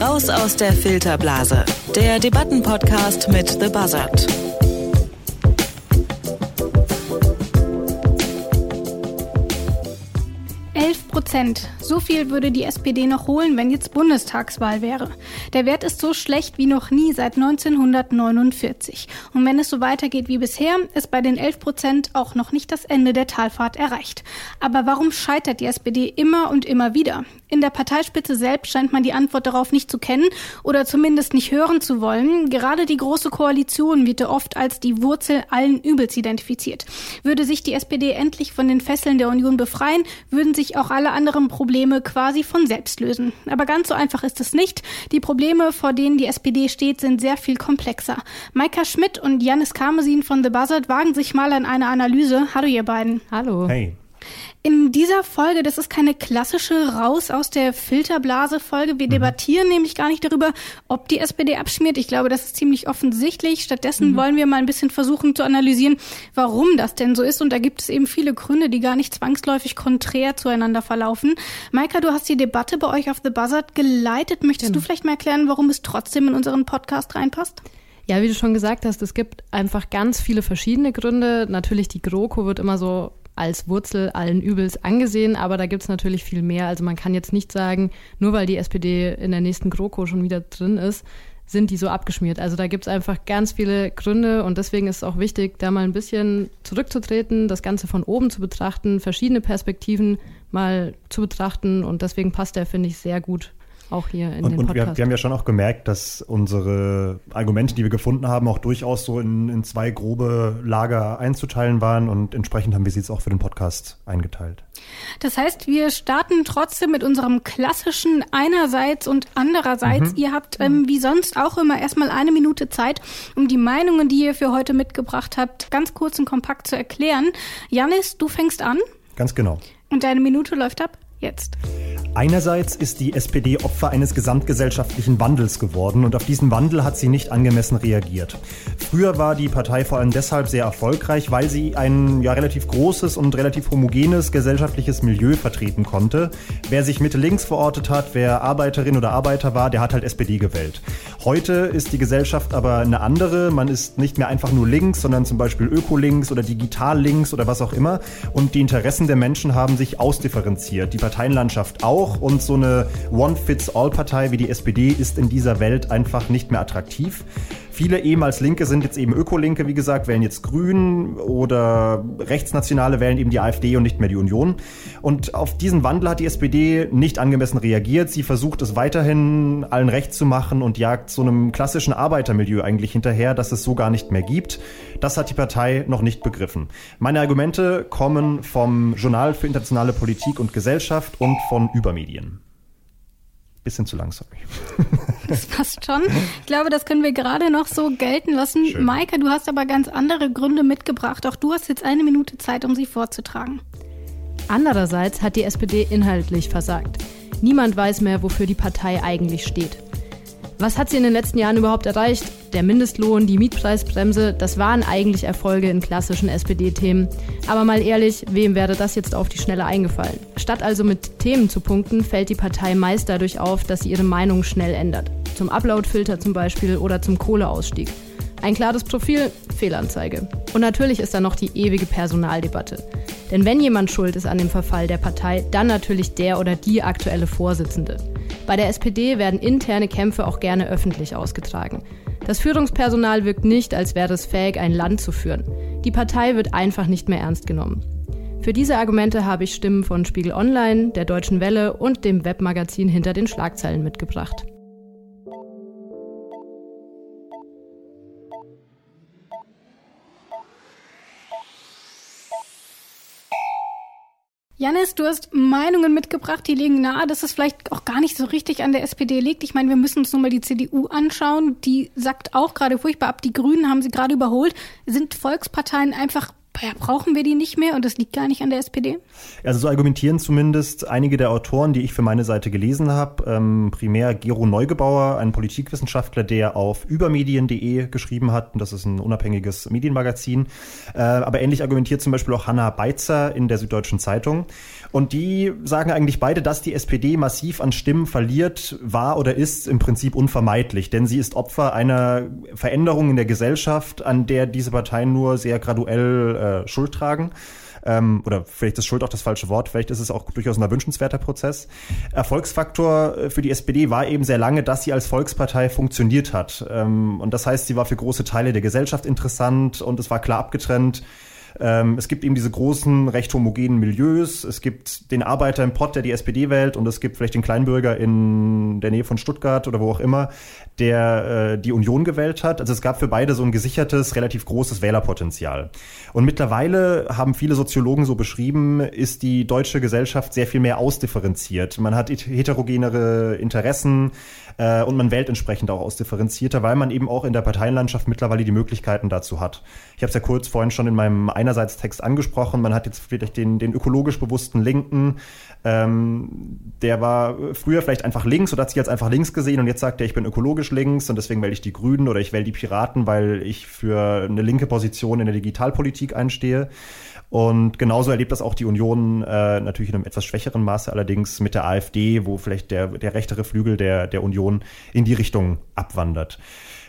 Raus aus der Filterblase, der Debattenpodcast mit The Buzzard. Prozent. So viel würde die SPD noch holen, wenn jetzt Bundestagswahl wäre. Der Wert ist so schlecht wie noch nie seit 1949. Und wenn es so weitergeht wie bisher, ist bei den 11 Prozent auch noch nicht das Ende der Talfahrt erreicht. Aber warum scheitert die SPD immer und immer wieder? In der Parteispitze selbst scheint man die Antwort darauf nicht zu kennen oder zumindest nicht hören zu wollen. Gerade die Große Koalition wird oft als die Wurzel allen Übels identifiziert. Würde sich die SPD endlich von den Fesseln der Union befreien, würden sich auch alle anderen Probleme quasi von selbst lösen. Aber ganz so einfach ist es nicht. Die Probleme, vor denen die SPD steht, sind sehr viel komplexer. Maika Schmidt und Janis Karmesin von The Buzzard wagen sich mal an eine Analyse. Hallo ihr beiden. Hallo. Hey. In dieser Folge, das ist keine klassische Raus aus der Filterblase-Folge. Wir mhm. debattieren nämlich gar nicht darüber, ob die SPD abschmiert. Ich glaube, das ist ziemlich offensichtlich. Stattdessen mhm. wollen wir mal ein bisschen versuchen zu analysieren, warum das denn so ist. Und da gibt es eben viele Gründe, die gar nicht zwangsläufig konträr zueinander verlaufen. Maika, du hast die Debatte bei euch auf The Buzzard geleitet. Möchtest genau. du vielleicht mal erklären, warum es trotzdem in unseren Podcast reinpasst? Ja, wie du schon gesagt hast, es gibt einfach ganz viele verschiedene Gründe. Natürlich die GroKo wird immer so als Wurzel allen Übels angesehen, aber da gibt es natürlich viel mehr. Also man kann jetzt nicht sagen, nur weil die SPD in der nächsten GroKo schon wieder drin ist, sind die so abgeschmiert. Also da gibt es einfach ganz viele Gründe und deswegen ist es auch wichtig, da mal ein bisschen zurückzutreten, das Ganze von oben zu betrachten, verschiedene Perspektiven mal zu betrachten und deswegen passt der, finde ich, sehr gut auch hier in und, den und Podcast. Wir, wir, haben ja schon auch gemerkt, dass unsere Argumente, die wir gefunden haben, auch durchaus so in, in zwei grobe Lager einzuteilen waren und entsprechend haben wir sie jetzt auch für den Podcast eingeteilt. Das heißt, wir starten trotzdem mit unserem klassischen einerseits und andererseits. Mhm. Ihr habt ähm, wie sonst auch immer erstmal eine Minute Zeit, um die Meinungen, die ihr für heute mitgebracht habt, ganz kurz und kompakt zu erklären. Janis, du fängst an. Ganz genau. Und deine Minute läuft ab jetzt. Einerseits ist die SPD Opfer eines gesamtgesellschaftlichen Wandels geworden und auf diesen Wandel hat sie nicht angemessen reagiert. Früher war die Partei vor allem deshalb sehr erfolgreich, weil sie ein ja, relativ großes und relativ homogenes gesellschaftliches Milieu vertreten konnte. Wer sich Mitte links verortet hat, wer Arbeiterin oder Arbeiter war, der hat halt SPD gewählt. Heute ist die Gesellschaft aber eine andere. Man ist nicht mehr einfach nur links, sondern zum Beispiel ökolinks oder digital links oder was auch immer. Und die Interessen der Menschen haben sich ausdifferenziert. Die Parteienlandschaft auch auch und so eine One-Fits-All-Partei wie die SPD ist in dieser Welt einfach nicht mehr attraktiv. Viele ehemals Linke sind jetzt eben Ökolinke, wie gesagt, wählen jetzt Grün oder Rechtsnationale wählen eben die AfD und nicht mehr die Union. Und auf diesen Wandel hat die SPD nicht angemessen reagiert. Sie versucht es weiterhin allen recht zu machen und jagt so einem klassischen Arbeitermilieu eigentlich hinterher, das es so gar nicht mehr gibt. Das hat die Partei noch nicht begriffen. Meine Argumente kommen vom Journal für internationale Politik und Gesellschaft und von Übermedien. Bisschen zu lang, sorry. Das passt schon. Ich glaube, das können wir gerade noch so gelten lassen. Schön. Maike, du hast aber ganz andere Gründe mitgebracht. Auch du hast jetzt eine Minute Zeit, um sie vorzutragen. Andererseits hat die SPD inhaltlich versagt. Niemand weiß mehr, wofür die Partei eigentlich steht. Was hat sie in den letzten Jahren überhaupt erreicht? Der Mindestlohn, die Mietpreisbremse, das waren eigentlich Erfolge in klassischen SPD-Themen. Aber mal ehrlich, wem wäre das jetzt auf die Schnelle eingefallen? Statt also mit Themen zu punkten, fällt die Partei meist dadurch auf, dass sie ihre Meinung schnell ändert. Zum Uploadfilter zum Beispiel oder zum Kohleausstieg. Ein klares Profil, Fehlanzeige. Und natürlich ist da noch die ewige Personaldebatte. Denn wenn jemand schuld ist an dem Verfall der Partei, dann natürlich der oder die aktuelle Vorsitzende. Bei der SPD werden interne Kämpfe auch gerne öffentlich ausgetragen. Das Führungspersonal wirkt nicht, als wäre es fähig, ein Land zu führen. Die Partei wird einfach nicht mehr ernst genommen. Für diese Argumente habe ich Stimmen von Spiegel Online, der Deutschen Welle und dem Webmagazin hinter den Schlagzeilen mitgebracht. Janis, du hast Meinungen mitgebracht, die legen nahe, dass es vielleicht auch gar nicht so richtig an der SPD liegt. Ich meine, wir müssen uns nur mal die CDU anschauen. Die sagt auch gerade furchtbar ab. Die Grünen haben sie gerade überholt. Sind Volksparteien einfach brauchen wir die nicht mehr und das liegt gar nicht an der SPD? Also so argumentieren zumindest einige der Autoren, die ich für meine Seite gelesen habe. Ähm, primär Gero Neugebauer, ein Politikwissenschaftler, der auf übermedien.de geschrieben hat. Das ist ein unabhängiges Medienmagazin. Äh, aber ähnlich argumentiert zum Beispiel auch Hanna Beitzer in der Süddeutschen Zeitung. Und die sagen eigentlich beide, dass die SPD massiv an Stimmen verliert, war oder ist im Prinzip unvermeidlich. Denn sie ist Opfer einer Veränderung in der Gesellschaft, an der diese Parteien nur sehr graduell äh, Schuld tragen. Ähm, oder vielleicht ist Schuld auch das falsche Wort, vielleicht ist es auch durchaus ein erwünschenswerter Prozess. Erfolgsfaktor äh, für die SPD war eben sehr lange, dass sie als Volkspartei funktioniert hat. Ähm, und das heißt, sie war für große Teile der Gesellschaft interessant und es war klar abgetrennt ähm, es gibt eben diese großen, recht homogenen Milieus. Es gibt den Arbeiter im Pott, der die SPD wählt, und es gibt vielleicht den Kleinbürger in der Nähe von Stuttgart oder wo auch immer, der äh, die Union gewählt hat. Also es gab für beide so ein gesichertes, relativ großes Wählerpotenzial. Und mittlerweile haben viele Soziologen so beschrieben, ist die deutsche Gesellschaft sehr viel mehr ausdifferenziert. Man hat heterogenere Interessen äh, und man wählt entsprechend auch ausdifferenzierter, weil man eben auch in der Parteienlandschaft mittlerweile die Möglichkeiten dazu hat. Ich habe es ja kurz vorhin schon in meinem einerseits Text angesprochen. Man hat jetzt vielleicht den, den ökologisch bewussten Linken, ähm, der war früher vielleicht einfach links oder hat sich jetzt einfach links gesehen und jetzt sagt er, ich bin ökologisch links und deswegen wähle ich die Grünen oder ich wähle die Piraten, weil ich für eine linke Position in der Digitalpolitik einstehe. Und genauso erlebt das auch die Union äh, natürlich in einem etwas schwächeren Maße allerdings mit der AfD, wo vielleicht der, der rechtere Flügel der, der Union in die Richtung abwandert.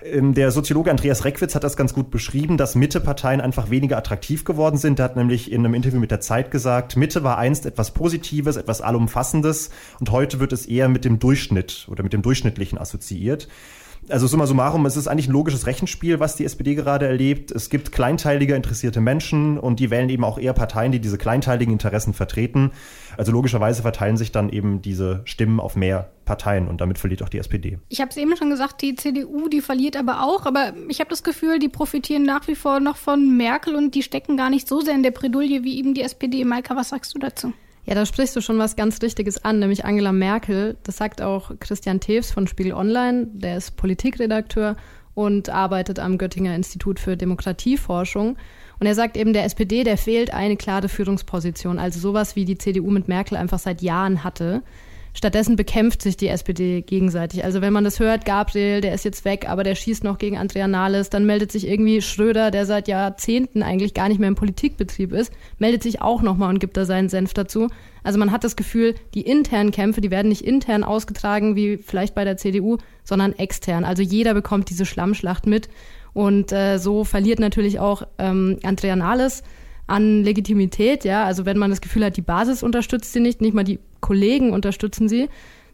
Ähm, der Soziologe Andreas Reckwitz hat das ganz gut beschrieben, dass Mitteparteien einfach weniger attraktiv geworden sind. Er hat nämlich in einem Interview mit der Zeit gesagt, Mitte war einst etwas Positives, etwas Allumfassendes und heute wird es eher mit dem Durchschnitt oder mit dem Durchschnittlichen assoziiert. Also summa summarum, es ist eigentlich ein logisches Rechenspiel, was die SPD gerade erlebt. Es gibt kleinteilige interessierte Menschen und die wählen eben auch eher Parteien, die diese kleinteiligen Interessen vertreten. Also logischerweise verteilen sich dann eben diese Stimmen auf mehr Parteien und damit verliert auch die SPD. Ich habe es eben schon gesagt, die CDU, die verliert aber auch, aber ich habe das Gefühl, die profitieren nach wie vor noch von Merkel und die stecken gar nicht so sehr in der Bredouille wie eben die SPD. Maika, was sagst du dazu? Ja, da sprichst du schon was ganz Richtiges an, nämlich Angela Merkel. Das sagt auch Christian Tews von Spiegel Online, der ist Politikredakteur und arbeitet am Göttinger Institut für Demokratieforschung. Und er sagt eben, der SPD, der fehlt eine klare Führungsposition, also sowas wie die CDU mit Merkel einfach seit Jahren hatte. Stattdessen bekämpft sich die SPD gegenseitig. Also wenn man das hört, Gabriel, der ist jetzt weg, aber der schießt noch gegen Andrea Nahles, dann meldet sich irgendwie Schröder, der seit Jahrzehnten eigentlich gar nicht mehr im Politikbetrieb ist, meldet sich auch nochmal und gibt da seinen Senf dazu. Also man hat das Gefühl, die internen Kämpfe, die werden nicht intern ausgetragen wie vielleicht bei der CDU, sondern extern. Also jeder bekommt diese Schlammschlacht mit. Und äh, so verliert natürlich auch ähm, Andrea Nahles an Legitimität, ja. Also wenn man das Gefühl hat, die Basis unterstützt sie nicht, nicht mal die Kollegen unterstützen sie,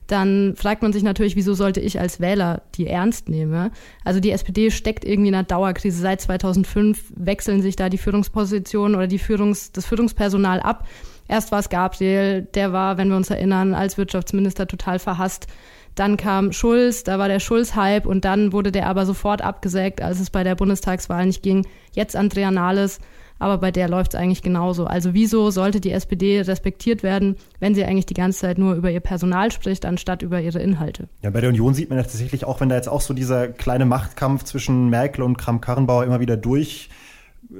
dann fragt man sich natürlich, wieso sollte ich als Wähler die ernst nehmen? Also die SPD steckt irgendwie in einer Dauerkrise. Seit 2005 wechseln sich da die Führungspositionen oder die Führungs-, das Führungspersonal ab. Erst war es Gabriel, der war, wenn wir uns erinnern, als Wirtschaftsminister total verhasst. Dann kam Schulz, da war der Schulz-Hype und dann wurde der aber sofort abgesägt, als es bei der Bundestagswahl nicht ging. Jetzt Andrea Nahles aber bei der läuft es eigentlich genauso. Also wieso sollte die SPD respektiert werden, wenn sie eigentlich die ganze Zeit nur über ihr Personal spricht, anstatt über ihre Inhalte? Ja, bei der Union sieht man ja tatsächlich auch, wenn da jetzt auch so dieser kleine Machtkampf zwischen Merkel und Kram-Karrenbauer immer wieder durch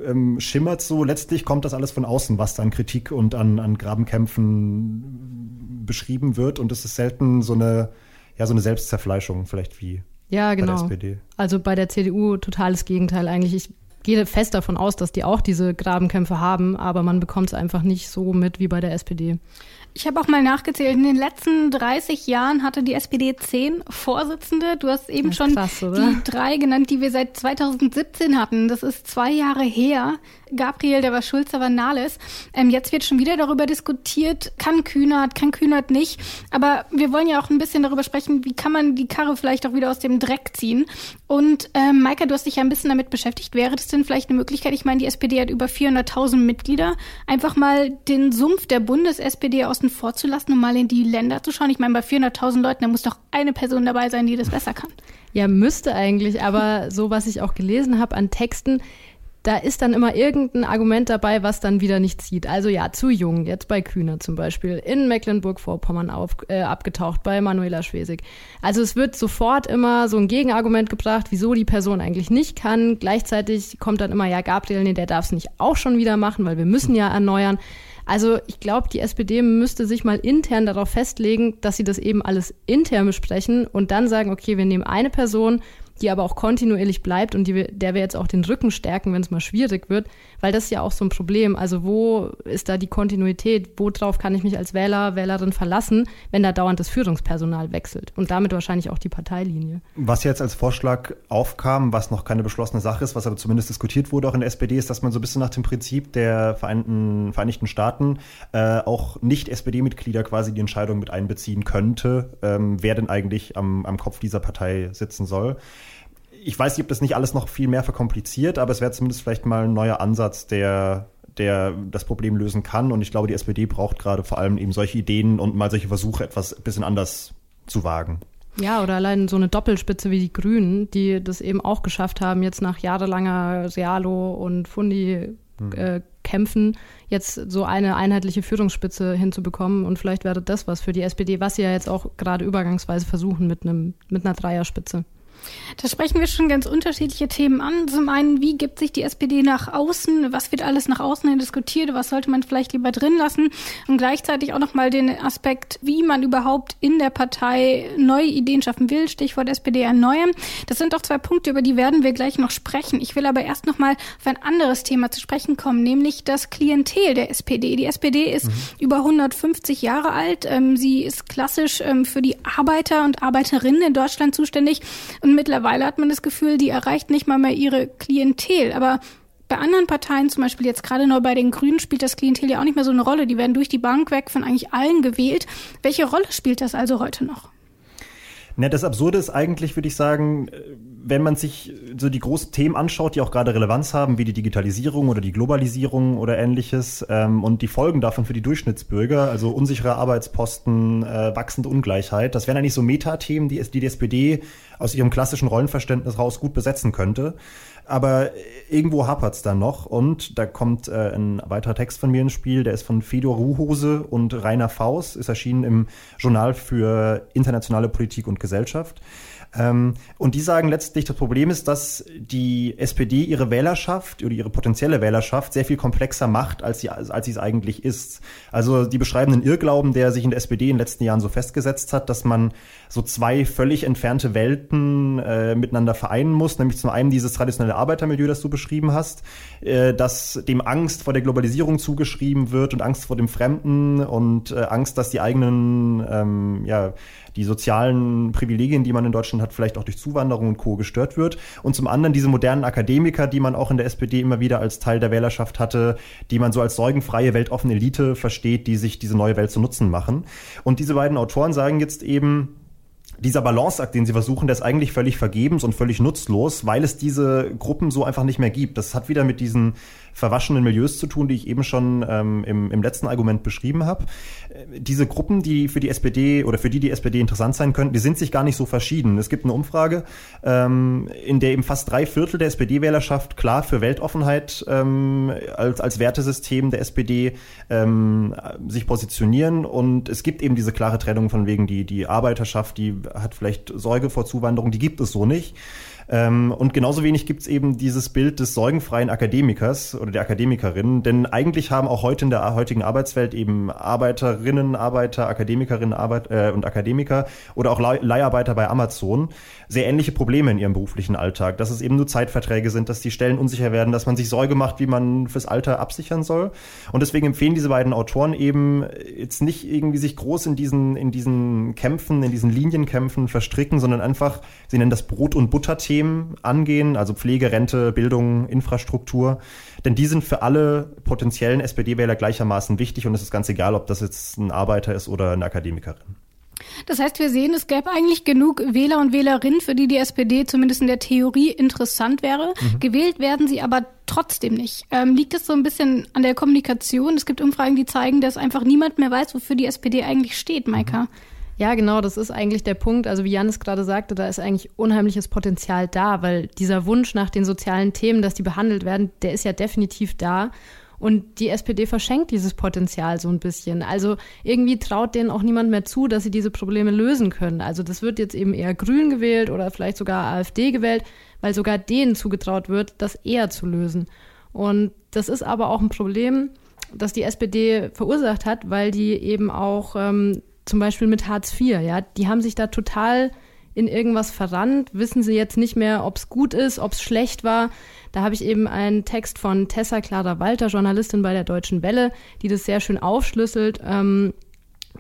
ähm, schimmert so, letztlich kommt das alles von außen, was da an Kritik und an, an Grabenkämpfen beschrieben wird und es ist selten so eine, ja, so eine Selbstzerfleischung vielleicht wie ja, genau. bei der genau. SPD. Also bei der CDU totales Gegenteil eigentlich. Ich gehe fest davon aus, dass die auch diese Grabenkämpfe haben, aber man bekommt es einfach nicht so mit wie bei der SPD. Ich habe auch mal nachgezählt. In den letzten 30 Jahren hatte die SPD zehn Vorsitzende. Du hast eben schon krass, die drei genannt, die wir seit 2017 hatten. Das ist zwei Jahre her. Gabriel, der war Schulz, der war Nahles. Ähm, jetzt wird schon wieder darüber diskutiert, kann Kühnert, kann Kühnert nicht. Aber wir wollen ja auch ein bisschen darüber sprechen, wie kann man die Karre vielleicht auch wieder aus dem Dreck ziehen. Und ähm, Maika, du hast dich ja ein bisschen damit beschäftigt. Wäre das denn vielleicht eine Möglichkeit? Ich meine, die SPD hat über 400.000 Mitglieder. Einfach mal den Sumpf der Bundes-SPD außen vor zu lassen und mal in die Länder zu schauen. Ich meine, bei 400.000 Leuten, da muss doch eine Person dabei sein, die das besser kann. Ja, müsste eigentlich. Aber so, was ich auch gelesen habe an Texten, da ist dann immer irgendein Argument dabei, was dann wieder nicht zieht. Also ja, zu jung, jetzt bei Kühner zum Beispiel, in Mecklenburg-Vorpommern äh, abgetaucht, bei Manuela Schwesig. Also es wird sofort immer so ein Gegenargument gebracht, wieso die Person eigentlich nicht kann. Gleichzeitig kommt dann immer, ja, Gabriel, nee, der darf es nicht auch schon wieder machen, weil wir müssen ja erneuern. Also ich glaube, die SPD müsste sich mal intern darauf festlegen, dass sie das eben alles intern besprechen und dann sagen, okay, wir nehmen eine Person, die aber auch kontinuierlich bleibt und die, der wir jetzt auch den Rücken stärken, wenn es mal schwierig wird, weil das ist ja auch so ein Problem. Also wo ist da die Kontinuität? Worauf kann ich mich als Wähler, Wählerin verlassen, wenn da dauernd das Führungspersonal wechselt und damit wahrscheinlich auch die Parteilinie? Was jetzt als Vorschlag aufkam, was noch keine beschlossene Sache ist, was aber zumindest diskutiert wurde auch in der SPD, ist, dass man so ein bisschen nach dem Prinzip der Vereinten, Vereinigten Staaten äh, auch Nicht-SPD-Mitglieder quasi die Entscheidung mit einbeziehen könnte, ähm, wer denn eigentlich am, am Kopf dieser Partei sitzen soll ich weiß nicht, ob das nicht alles noch viel mehr verkompliziert, aber es wäre zumindest vielleicht mal ein neuer Ansatz, der der das Problem lösen kann. Und ich glaube, die SPD braucht gerade vor allem eben solche Ideen und mal solche Versuche, etwas ein bisschen anders zu wagen. Ja, oder allein so eine Doppelspitze wie die Grünen, die das eben auch geschafft haben, jetzt nach jahrelanger Realo und Fundi mhm. äh, kämpfen, jetzt so eine einheitliche Führungsspitze hinzubekommen. Und vielleicht wäre das was für die SPD, was sie ja jetzt auch gerade übergangsweise versuchen mit einem mit einer Dreierspitze. Da sprechen wir schon ganz unterschiedliche Themen an. Zum einen, wie gibt sich die SPD nach außen? Was wird alles nach außen hin diskutiert? Was sollte man vielleicht lieber drin lassen? Und gleichzeitig auch nochmal den Aspekt, wie man überhaupt in der Partei neue Ideen schaffen will. Stichwort SPD erneuern. Das sind doch zwei Punkte, über die werden wir gleich noch sprechen. Ich will aber erst nochmal auf ein anderes Thema zu sprechen kommen, nämlich das Klientel der SPD. Die SPD ist mhm. über 150 Jahre alt. Ähm, sie ist klassisch ähm, für die Arbeiter und Arbeiterinnen in Deutschland zuständig. Und und mittlerweile hat man das Gefühl, die erreicht nicht mal mehr ihre Klientel. Aber bei anderen Parteien, zum Beispiel jetzt gerade neu bei den Grünen, spielt das Klientel ja auch nicht mehr so eine Rolle. Die werden durch die Bank weg von eigentlich allen gewählt. Welche Rolle spielt das also heute noch? Ne, das Absurde ist eigentlich, würde ich sagen, wenn man sich so die großen Themen anschaut, die auch gerade Relevanz haben, wie die Digitalisierung oder die Globalisierung oder ähnliches ähm, und die Folgen davon für die Durchschnittsbürger, also unsichere Arbeitsposten, äh, wachsende Ungleichheit, das wären eigentlich so Metathemen, die, die die SPD aus ihrem klassischen Rollenverständnis raus gut besetzen könnte. Aber irgendwo hapert's da noch und da kommt äh, ein weiterer Text von mir ins Spiel, der ist von Fedor Ruhose und Rainer Faust, ist erschienen im Journal für internationale Politik und Gesellschaft. Ähm, und die sagen letztlich, das Problem ist, dass die SPD ihre Wählerschaft oder ihre potenzielle Wählerschaft sehr viel komplexer macht, als sie, als sie es eigentlich ist. Also die beschreiben einen Irrglauben, der sich in der SPD in den letzten Jahren so festgesetzt hat, dass man so zwei völlig entfernte Welten äh, miteinander vereinen muss, nämlich zum einen dieses traditionelle Arbeitermilieu, das du beschrieben hast, äh, dass dem Angst vor der Globalisierung zugeschrieben wird und Angst vor dem Fremden und äh, Angst, dass die eigenen ähm, ja, die sozialen Privilegien, die man in Deutschland hat, vielleicht auch durch Zuwanderung und Co. gestört wird. Und zum anderen diese modernen Akademiker, die man auch in der SPD immer wieder als Teil der Wählerschaft hatte, die man so als sorgenfreie, weltoffene Elite versteht, die sich diese neue Welt zu Nutzen machen. Und diese beiden Autoren sagen jetzt eben, dieser Balanceakt, den sie versuchen, der ist eigentlich völlig vergebens und völlig nutzlos, weil es diese Gruppen so einfach nicht mehr gibt. Das hat wieder mit diesen verwaschenen Milieus zu tun, die ich eben schon ähm, im, im letzten Argument beschrieben habe. Äh, diese Gruppen, die für die SPD oder für die die SPD interessant sein könnten, die sind sich gar nicht so verschieden. Es gibt eine Umfrage, ähm, in der eben fast drei Viertel der SPD-Wählerschaft klar für Weltoffenheit ähm, als, als Wertesystem der SPD ähm, sich positionieren und es gibt eben diese klare Trennung von wegen die, die Arbeiterschaft, die hat vielleicht Sorge vor Zuwanderung, die gibt es so nicht. Ähm, und genauso wenig gibt es eben dieses Bild des sorgenfreien Akademikers oder der Akademikerin, denn eigentlich haben auch heute in der heutigen Arbeitswelt eben Arbeiterinnen, Arbeiter, Akademikerinnen Arbeit, äh, und Akademiker oder auch Leiharbeiter bei Amazon sehr ähnliche Probleme in ihrem beruflichen Alltag, dass es eben nur Zeitverträge sind, dass die Stellen unsicher werden, dass man sich Sorge macht, wie man fürs Alter absichern soll. Und deswegen empfehlen diese beiden Autoren eben jetzt nicht irgendwie sich groß in diesen, in diesen Kämpfen, in diesen Linienkämpfen verstricken, sondern einfach, sie nennen das Brot- und Butterthemen angehen, also Pflege, Rente, Bildung, Infrastruktur. Denn die sind für alle potenziellen SPD-Wähler gleichermaßen wichtig und es ist ganz egal, ob das jetzt ein Arbeiter ist oder eine Akademikerin. Das heißt, wir sehen, es gäbe eigentlich genug Wähler und Wählerinnen, für die die SPD zumindest in der Theorie interessant wäre. Mhm. Gewählt werden sie aber trotzdem nicht. Ähm, liegt es so ein bisschen an der Kommunikation? Es gibt Umfragen, die zeigen, dass einfach niemand mehr weiß, wofür die SPD eigentlich steht, Maika. Ja, genau, das ist eigentlich der Punkt. Also wie Janis gerade sagte, da ist eigentlich unheimliches Potenzial da, weil dieser Wunsch nach den sozialen Themen, dass die behandelt werden, der ist ja definitiv da. Und die SPD verschenkt dieses Potenzial so ein bisschen. Also irgendwie traut denen auch niemand mehr zu, dass sie diese Probleme lösen können. Also das wird jetzt eben eher Grün gewählt oder vielleicht sogar AfD gewählt, weil sogar denen zugetraut wird, das eher zu lösen. Und das ist aber auch ein Problem, das die SPD verursacht hat, weil die eben auch ähm, zum Beispiel mit Hartz IV, ja, die haben sich da total in irgendwas verrannt, wissen sie jetzt nicht mehr, ob es gut ist, ob es schlecht war. Da habe ich eben einen Text von Tessa Clara Walter, Journalistin bei der Deutschen Welle, die das sehr schön aufschlüsselt ähm,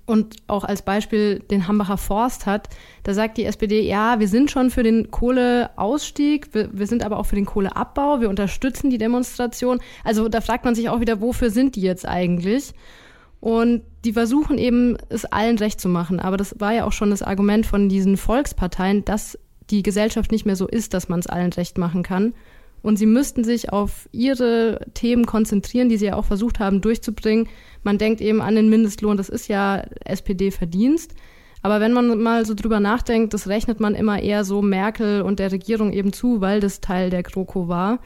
und auch als Beispiel den Hambacher Forst hat. Da sagt die SPD, ja, wir sind schon für den Kohleausstieg, wir, wir sind aber auch für den Kohleabbau, wir unterstützen die Demonstration. Also da fragt man sich auch wieder, wofür sind die jetzt eigentlich? Und die versuchen eben, es allen recht zu machen. Aber das war ja auch schon das Argument von diesen Volksparteien, dass die Gesellschaft nicht mehr so ist, dass man es allen recht machen kann. Und sie müssten sich auf ihre Themen konzentrieren, die sie ja auch versucht haben durchzubringen. Man denkt eben an den Mindestlohn, das ist ja SPD-Verdienst. Aber wenn man mal so drüber nachdenkt, das rechnet man immer eher so Merkel und der Regierung eben zu, weil das Teil der GroKo war.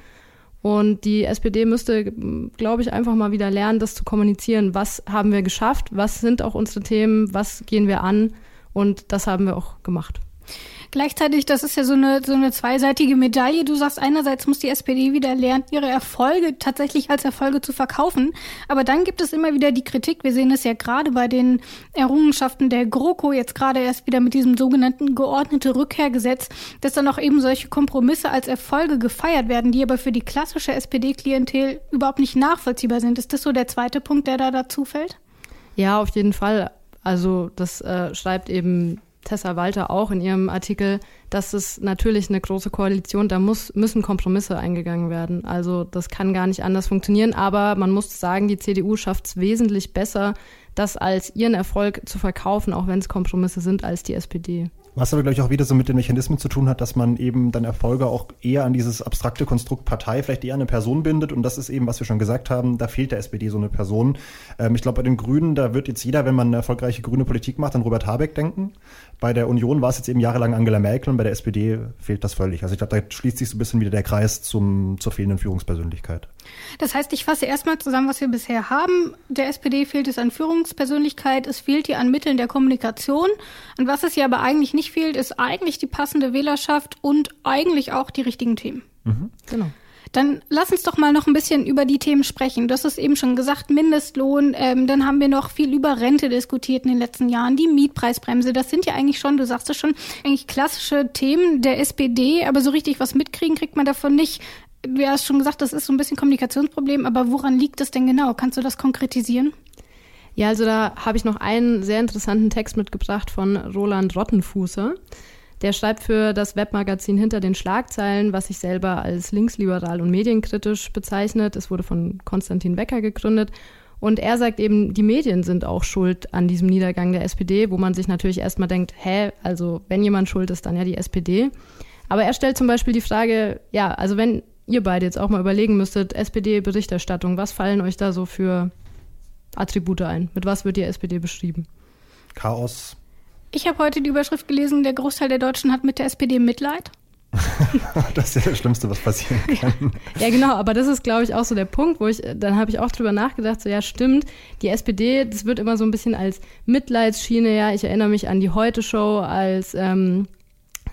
Und die SPD müsste, glaube ich, einfach mal wieder lernen, das zu kommunizieren. Was haben wir geschafft? Was sind auch unsere Themen? Was gehen wir an? Und das haben wir auch gemacht. Gleichzeitig, das ist ja so eine, so eine zweiseitige Medaille. Du sagst, einerseits muss die SPD wieder lernen, ihre Erfolge tatsächlich als Erfolge zu verkaufen. Aber dann gibt es immer wieder die Kritik. Wir sehen es ja gerade bei den Errungenschaften der GroKo, jetzt gerade erst wieder mit diesem sogenannten geordnete Rückkehrgesetz, dass dann auch eben solche Kompromisse als Erfolge gefeiert werden, die aber für die klassische SPD-Klientel überhaupt nicht nachvollziehbar sind. Ist das so der zweite Punkt, der da dazu fällt? Ja, auf jeden Fall. Also das äh, schreibt eben Tessa Walter auch in ihrem Artikel, dass es natürlich eine große Koalition, da muss, müssen Kompromisse eingegangen werden. Also das kann gar nicht anders funktionieren. Aber man muss sagen, die CDU schafft es wesentlich besser, das als ihren Erfolg zu verkaufen, auch wenn es Kompromisse sind, als die SPD. Was aber, glaube ich, auch wieder so mit den Mechanismen zu tun hat, dass man eben dann Erfolge auch eher an dieses abstrakte Konstrukt Partei, vielleicht eher an eine Person bindet. Und das ist eben, was wir schon gesagt haben, da fehlt der SPD so eine Person. Ähm, ich glaube, bei den Grünen, da wird jetzt jeder, wenn man eine erfolgreiche grüne Politik macht, an Robert Habeck denken. Bei der Union war es jetzt eben jahrelang Angela Merkel und bei der SPD fehlt das völlig. Also ich glaube, da schließt sich so ein bisschen wieder der Kreis zum, zur fehlenden Führungspersönlichkeit. Das heißt, ich fasse erstmal zusammen, was wir bisher haben. Der SPD fehlt es an Führungspersönlichkeit, es fehlt ihr an Mitteln der Kommunikation. Und was es hier aber eigentlich nicht fehlt, ist eigentlich die passende Wählerschaft und eigentlich auch die richtigen Themen. Mhm. Genau. Dann lass uns doch mal noch ein bisschen über die Themen sprechen. Du hast es eben schon gesagt, Mindestlohn. Ähm, dann haben wir noch viel über Rente diskutiert in den letzten Jahren. Die Mietpreisbremse, das sind ja eigentlich schon, du sagst es schon, eigentlich klassische Themen der SPD. Aber so richtig was mitkriegen kriegt man davon nicht du hast schon gesagt, das ist so ein bisschen Kommunikationsproblem, aber woran liegt das denn genau? Kannst du das konkretisieren? Ja, also da habe ich noch einen sehr interessanten Text mitgebracht von Roland Rottenfußer. Der schreibt für das Webmagazin Hinter den Schlagzeilen, was sich selber als linksliberal und medienkritisch bezeichnet. Es wurde von Konstantin Becker gegründet. Und er sagt eben, die Medien sind auch schuld an diesem Niedergang der SPD, wo man sich natürlich erstmal denkt, hä, also wenn jemand schuld ist, dann ja die SPD. Aber er stellt zum Beispiel die Frage, ja, also wenn ihr beide jetzt auch mal überlegen müsstet, SPD-Berichterstattung, was fallen euch da so für Attribute ein? Mit was wird die SPD beschrieben? Chaos. Ich habe heute die Überschrift gelesen, der Großteil der Deutschen hat mit der SPD Mitleid. das ist ja das Schlimmste, was passieren kann. Ja, genau, aber das ist, glaube ich, auch so der Punkt, wo ich, dann habe ich auch drüber nachgedacht, so ja, stimmt, die SPD, das wird immer so ein bisschen als Mitleidsschiene, ja, ich erinnere mich an die Heute-Show, als ähm,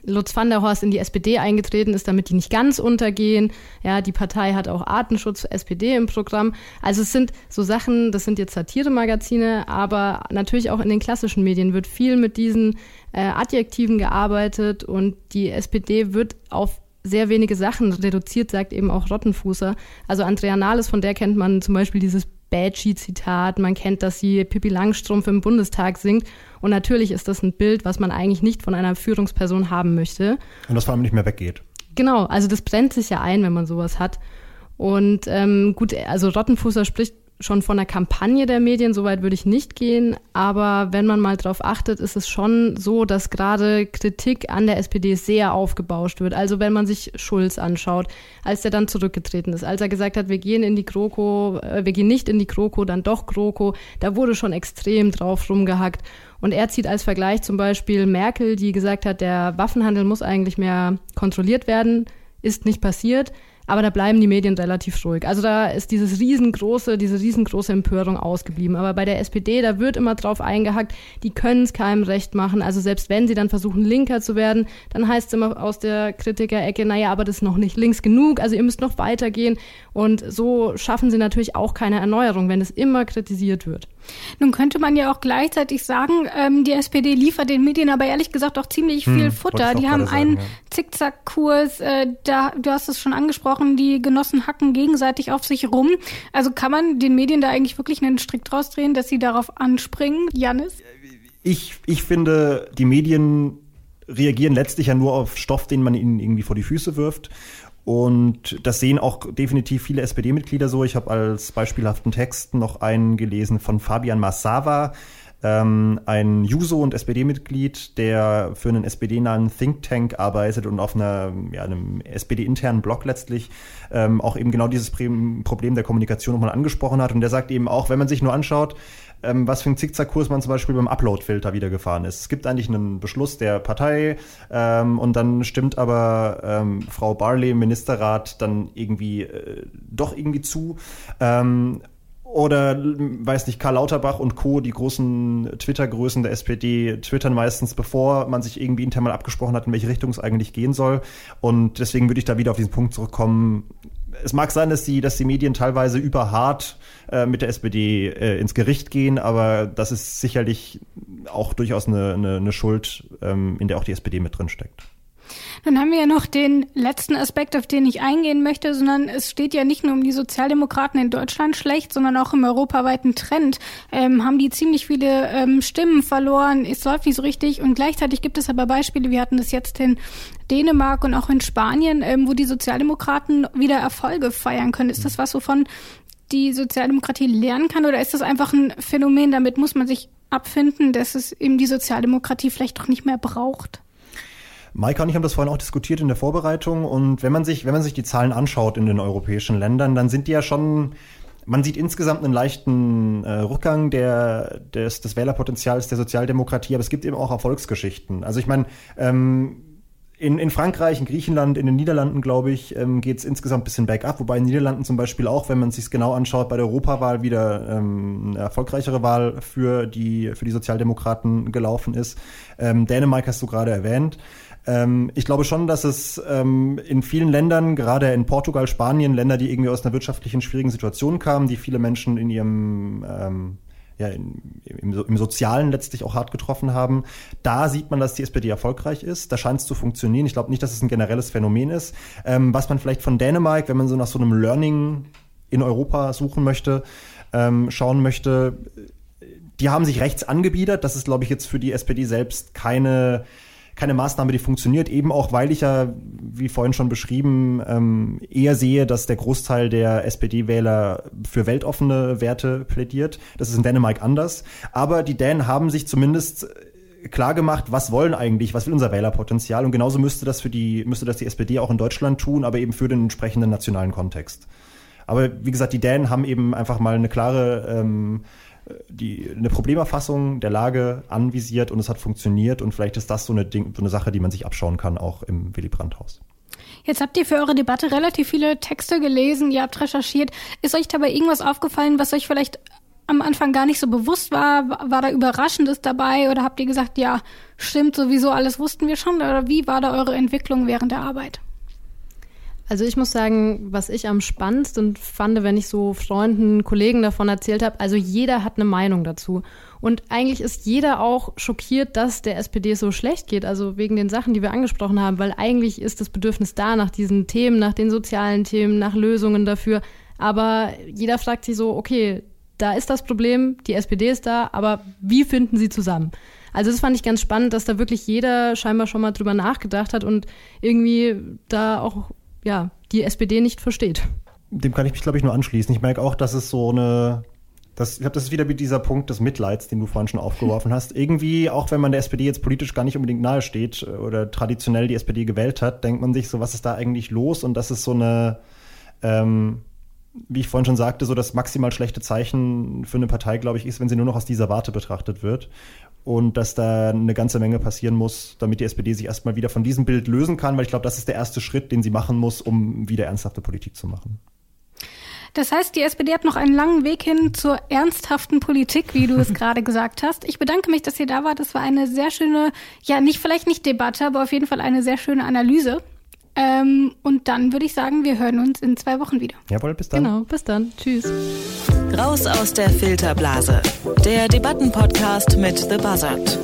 Lutz van der Horst in die SPD eingetreten ist, damit die nicht ganz untergehen. Ja, die Partei hat auch Artenschutz SPD im Programm. Also es sind so Sachen, das sind jetzt Satiremagazine, aber natürlich auch in den klassischen Medien wird viel mit diesen äh, Adjektiven gearbeitet und die SPD wird auf sehr wenige Sachen reduziert, sagt eben auch Rottenfußer. Also Andrea Nahles, von der kennt man zum Beispiel dieses Badgie-Zitat. Man kennt, dass sie Pippi Langstrumpf im Bundestag singt. Und natürlich ist das ein Bild, was man eigentlich nicht von einer Führungsperson haben möchte. Und das vor allem nicht mehr weggeht. Genau, also das brennt sich ja ein, wenn man sowas hat. Und ähm, gut, also Rottenfußer spricht schon von der Kampagne der Medien, soweit würde ich nicht gehen, aber wenn man mal drauf achtet, ist es schon so, dass gerade Kritik an der SPD sehr aufgebauscht wird. Also wenn man sich Schulz anschaut, als der dann zurückgetreten ist, als er gesagt hat, wir gehen in die Kroko, äh, wir gehen nicht in die Kroko, dann doch Kroko, da wurde schon extrem drauf rumgehackt. Und er zieht als Vergleich zum Beispiel Merkel, die gesagt hat, der Waffenhandel muss eigentlich mehr kontrolliert werden, ist nicht passiert aber da bleiben die Medien relativ ruhig. Also da ist dieses riesengroße, diese riesengroße Empörung ausgeblieben. Aber bei der SPD, da wird immer drauf eingehackt, die können es keinem recht machen. Also selbst wenn sie dann versuchen, linker zu werden, dann heißt es immer aus der Kritikerecke, naja, aber das ist noch nicht links genug, also ihr müsst noch weitergehen. Und so schaffen sie natürlich auch keine Erneuerung, wenn es immer kritisiert wird. Nun könnte man ja auch gleichzeitig sagen, ähm, die SPD liefert den Medien aber ehrlich gesagt auch ziemlich hm, viel Futter. Die haben einen ja. Zickzackkurs, äh, da, du hast es schon angesprochen, die Genossen hacken gegenseitig auf sich rum. Also kann man den Medien da eigentlich wirklich einen Strick draus drehen, dass sie darauf anspringen, Janis? Ich, ich finde, die Medien reagieren letztlich ja nur auf Stoff, den man ihnen irgendwie vor die Füße wirft. Und das sehen auch definitiv viele SPD-Mitglieder so. Ich habe als beispielhaften Text noch einen gelesen von Fabian Massawa, ähm, ein Juso- und SPD-Mitglied, der für einen SPD-nahen Think Tank arbeitet und auf einer, ja, einem SPD-internen Blog letztlich ähm, auch eben genau dieses Problem der Kommunikation nochmal angesprochen hat. Und der sagt eben auch, wenn man sich nur anschaut, ähm, was für ein Zickzackkurs man zum Beispiel beim Upload-Filter wieder gefahren ist. Es gibt eigentlich einen Beschluss der Partei ähm, und dann stimmt aber ähm, Frau Barley im Ministerrat dann irgendwie äh, doch irgendwie zu. Ähm, oder, weiß nicht, Karl Lauterbach und Co., die großen Twitter-Größen der SPD, twittern meistens, bevor man sich irgendwie intern mal abgesprochen hat, in welche Richtung es eigentlich gehen soll. Und deswegen würde ich da wieder auf diesen Punkt zurückkommen. Es mag sein, dass die, dass die Medien teilweise überhart äh, mit der SPD äh, ins Gericht gehen, aber das ist sicherlich auch durchaus eine, eine, eine Schuld, ähm, in der auch die SPD mit drin steckt. Dann haben wir ja noch den letzten Aspekt, auf den ich eingehen möchte, sondern es steht ja nicht nur um die Sozialdemokraten in Deutschland schlecht, sondern auch im europaweiten Trend ähm, haben die ziemlich viele ähm, Stimmen verloren. Es läuft nicht so richtig und gleichzeitig gibt es aber Beispiele, wir hatten das jetzt in Dänemark und auch in Spanien, ähm, wo die Sozialdemokraten wieder Erfolge feiern können. Ist das was, wovon die Sozialdemokratie lernen kann oder ist das einfach ein Phänomen, damit muss man sich abfinden, dass es eben die Sozialdemokratie vielleicht doch nicht mehr braucht? Maika und ich haben das vorhin auch diskutiert in der Vorbereitung und wenn man sich, wenn man sich die Zahlen anschaut in den europäischen Ländern, dann sind die ja schon man sieht insgesamt einen leichten äh, Rückgang der, des, des Wählerpotenzials der Sozialdemokratie, aber es gibt eben auch Erfolgsgeschichten. Also ich meine, ähm, in, in Frankreich, in Griechenland, in den Niederlanden, glaube ich, ähm, geht es insgesamt ein bisschen bergab, wobei in den Niederlanden zum Beispiel auch, wenn man sich genau anschaut, bei der Europawahl wieder ähm, eine erfolgreichere Wahl für die, für die Sozialdemokraten gelaufen ist. Ähm, Dänemark hast du gerade erwähnt. Ähm, ich glaube schon, dass es ähm, in vielen Ländern, gerade in Portugal, Spanien, Länder, die irgendwie aus einer wirtschaftlichen schwierigen Situation kamen, die viele Menschen in ihrem ähm, ja, in, im, im Sozialen letztlich auch hart getroffen haben. Da sieht man, dass die SPD erfolgreich ist. Da scheint es zu funktionieren. Ich glaube nicht, dass es ein generelles Phänomen ist. Ähm, was man vielleicht von Dänemark, wenn man so nach so einem Learning in Europa suchen möchte, ähm, schauen möchte, die haben sich rechts angebiedert. Das ist, glaube ich, jetzt für die SPD selbst keine keine Maßnahme, die funktioniert, eben auch, weil ich ja, wie vorhin schon beschrieben, ähm, eher sehe, dass der Großteil der SPD-Wähler für weltoffene Werte plädiert. Das ist in Dänemark anders. Aber die Dänen haben sich zumindest äh, klar gemacht, was wollen eigentlich, was will unser Wählerpotenzial und genauso müsste das für die, müsste das die SPD auch in Deutschland tun, aber eben für den entsprechenden nationalen Kontext. Aber wie gesagt, die Dänen haben eben einfach mal eine klare ähm, die, eine Problemerfassung der Lage anvisiert und es hat funktioniert und vielleicht ist das so eine, Ding, so eine Sache, die man sich abschauen kann, auch im Willy Brandt-Haus. Jetzt habt ihr für eure Debatte relativ viele Texte gelesen, ihr habt recherchiert. Ist euch dabei irgendwas aufgefallen, was euch vielleicht am Anfang gar nicht so bewusst war? War da Überraschendes dabei oder habt ihr gesagt, ja, stimmt sowieso, alles wussten wir schon? Oder wie war da eure Entwicklung während der Arbeit? Also ich muss sagen, was ich am spannendsten fand, wenn ich so Freunden, Kollegen davon erzählt habe, also jeder hat eine Meinung dazu. Und eigentlich ist jeder auch schockiert, dass der SPD so schlecht geht, also wegen den Sachen, die wir angesprochen haben, weil eigentlich ist das Bedürfnis da nach diesen Themen, nach den sozialen Themen, nach Lösungen dafür. Aber jeder fragt sich so, okay, da ist das Problem, die SPD ist da, aber wie finden sie zusammen? Also das fand ich ganz spannend, dass da wirklich jeder scheinbar schon mal drüber nachgedacht hat und irgendwie da auch ja, die SPD nicht versteht. Dem kann ich mich, glaube ich, nur anschließen. Ich merke auch, dass es so eine Das, ich glaube, das ist wieder dieser Punkt des Mitleids, den du vorhin schon aufgeworfen hast. Irgendwie, auch wenn man der SPD jetzt politisch gar nicht unbedingt nahe steht äh, oder traditionell die SPD gewählt hat, denkt man sich so, was ist da eigentlich los? Und das ist so eine, ähm, wie ich vorhin schon sagte, so das maximal schlechte Zeichen für eine Partei, glaube ich, ist, wenn sie nur noch aus dieser Warte betrachtet wird. Und dass da eine ganze Menge passieren muss, damit die SPD sich erstmal wieder von diesem Bild lösen kann, weil ich glaube, das ist der erste Schritt, den sie machen muss, um wieder ernsthafte Politik zu machen. Das heißt, die SPD hat noch einen langen Weg hin zur ernsthaften Politik, wie du es gerade gesagt hast. Ich bedanke mich, dass ihr da wart. Das war eine sehr schöne, ja, nicht vielleicht nicht Debatte, aber auf jeden Fall eine sehr schöne Analyse. Ähm, und dann würde ich sagen, wir hören uns in zwei Wochen wieder. Jawohl, bis dann. Genau, bis dann. Tschüss. Raus aus der Filterblase. Der Debattenpodcast mit The Buzzard.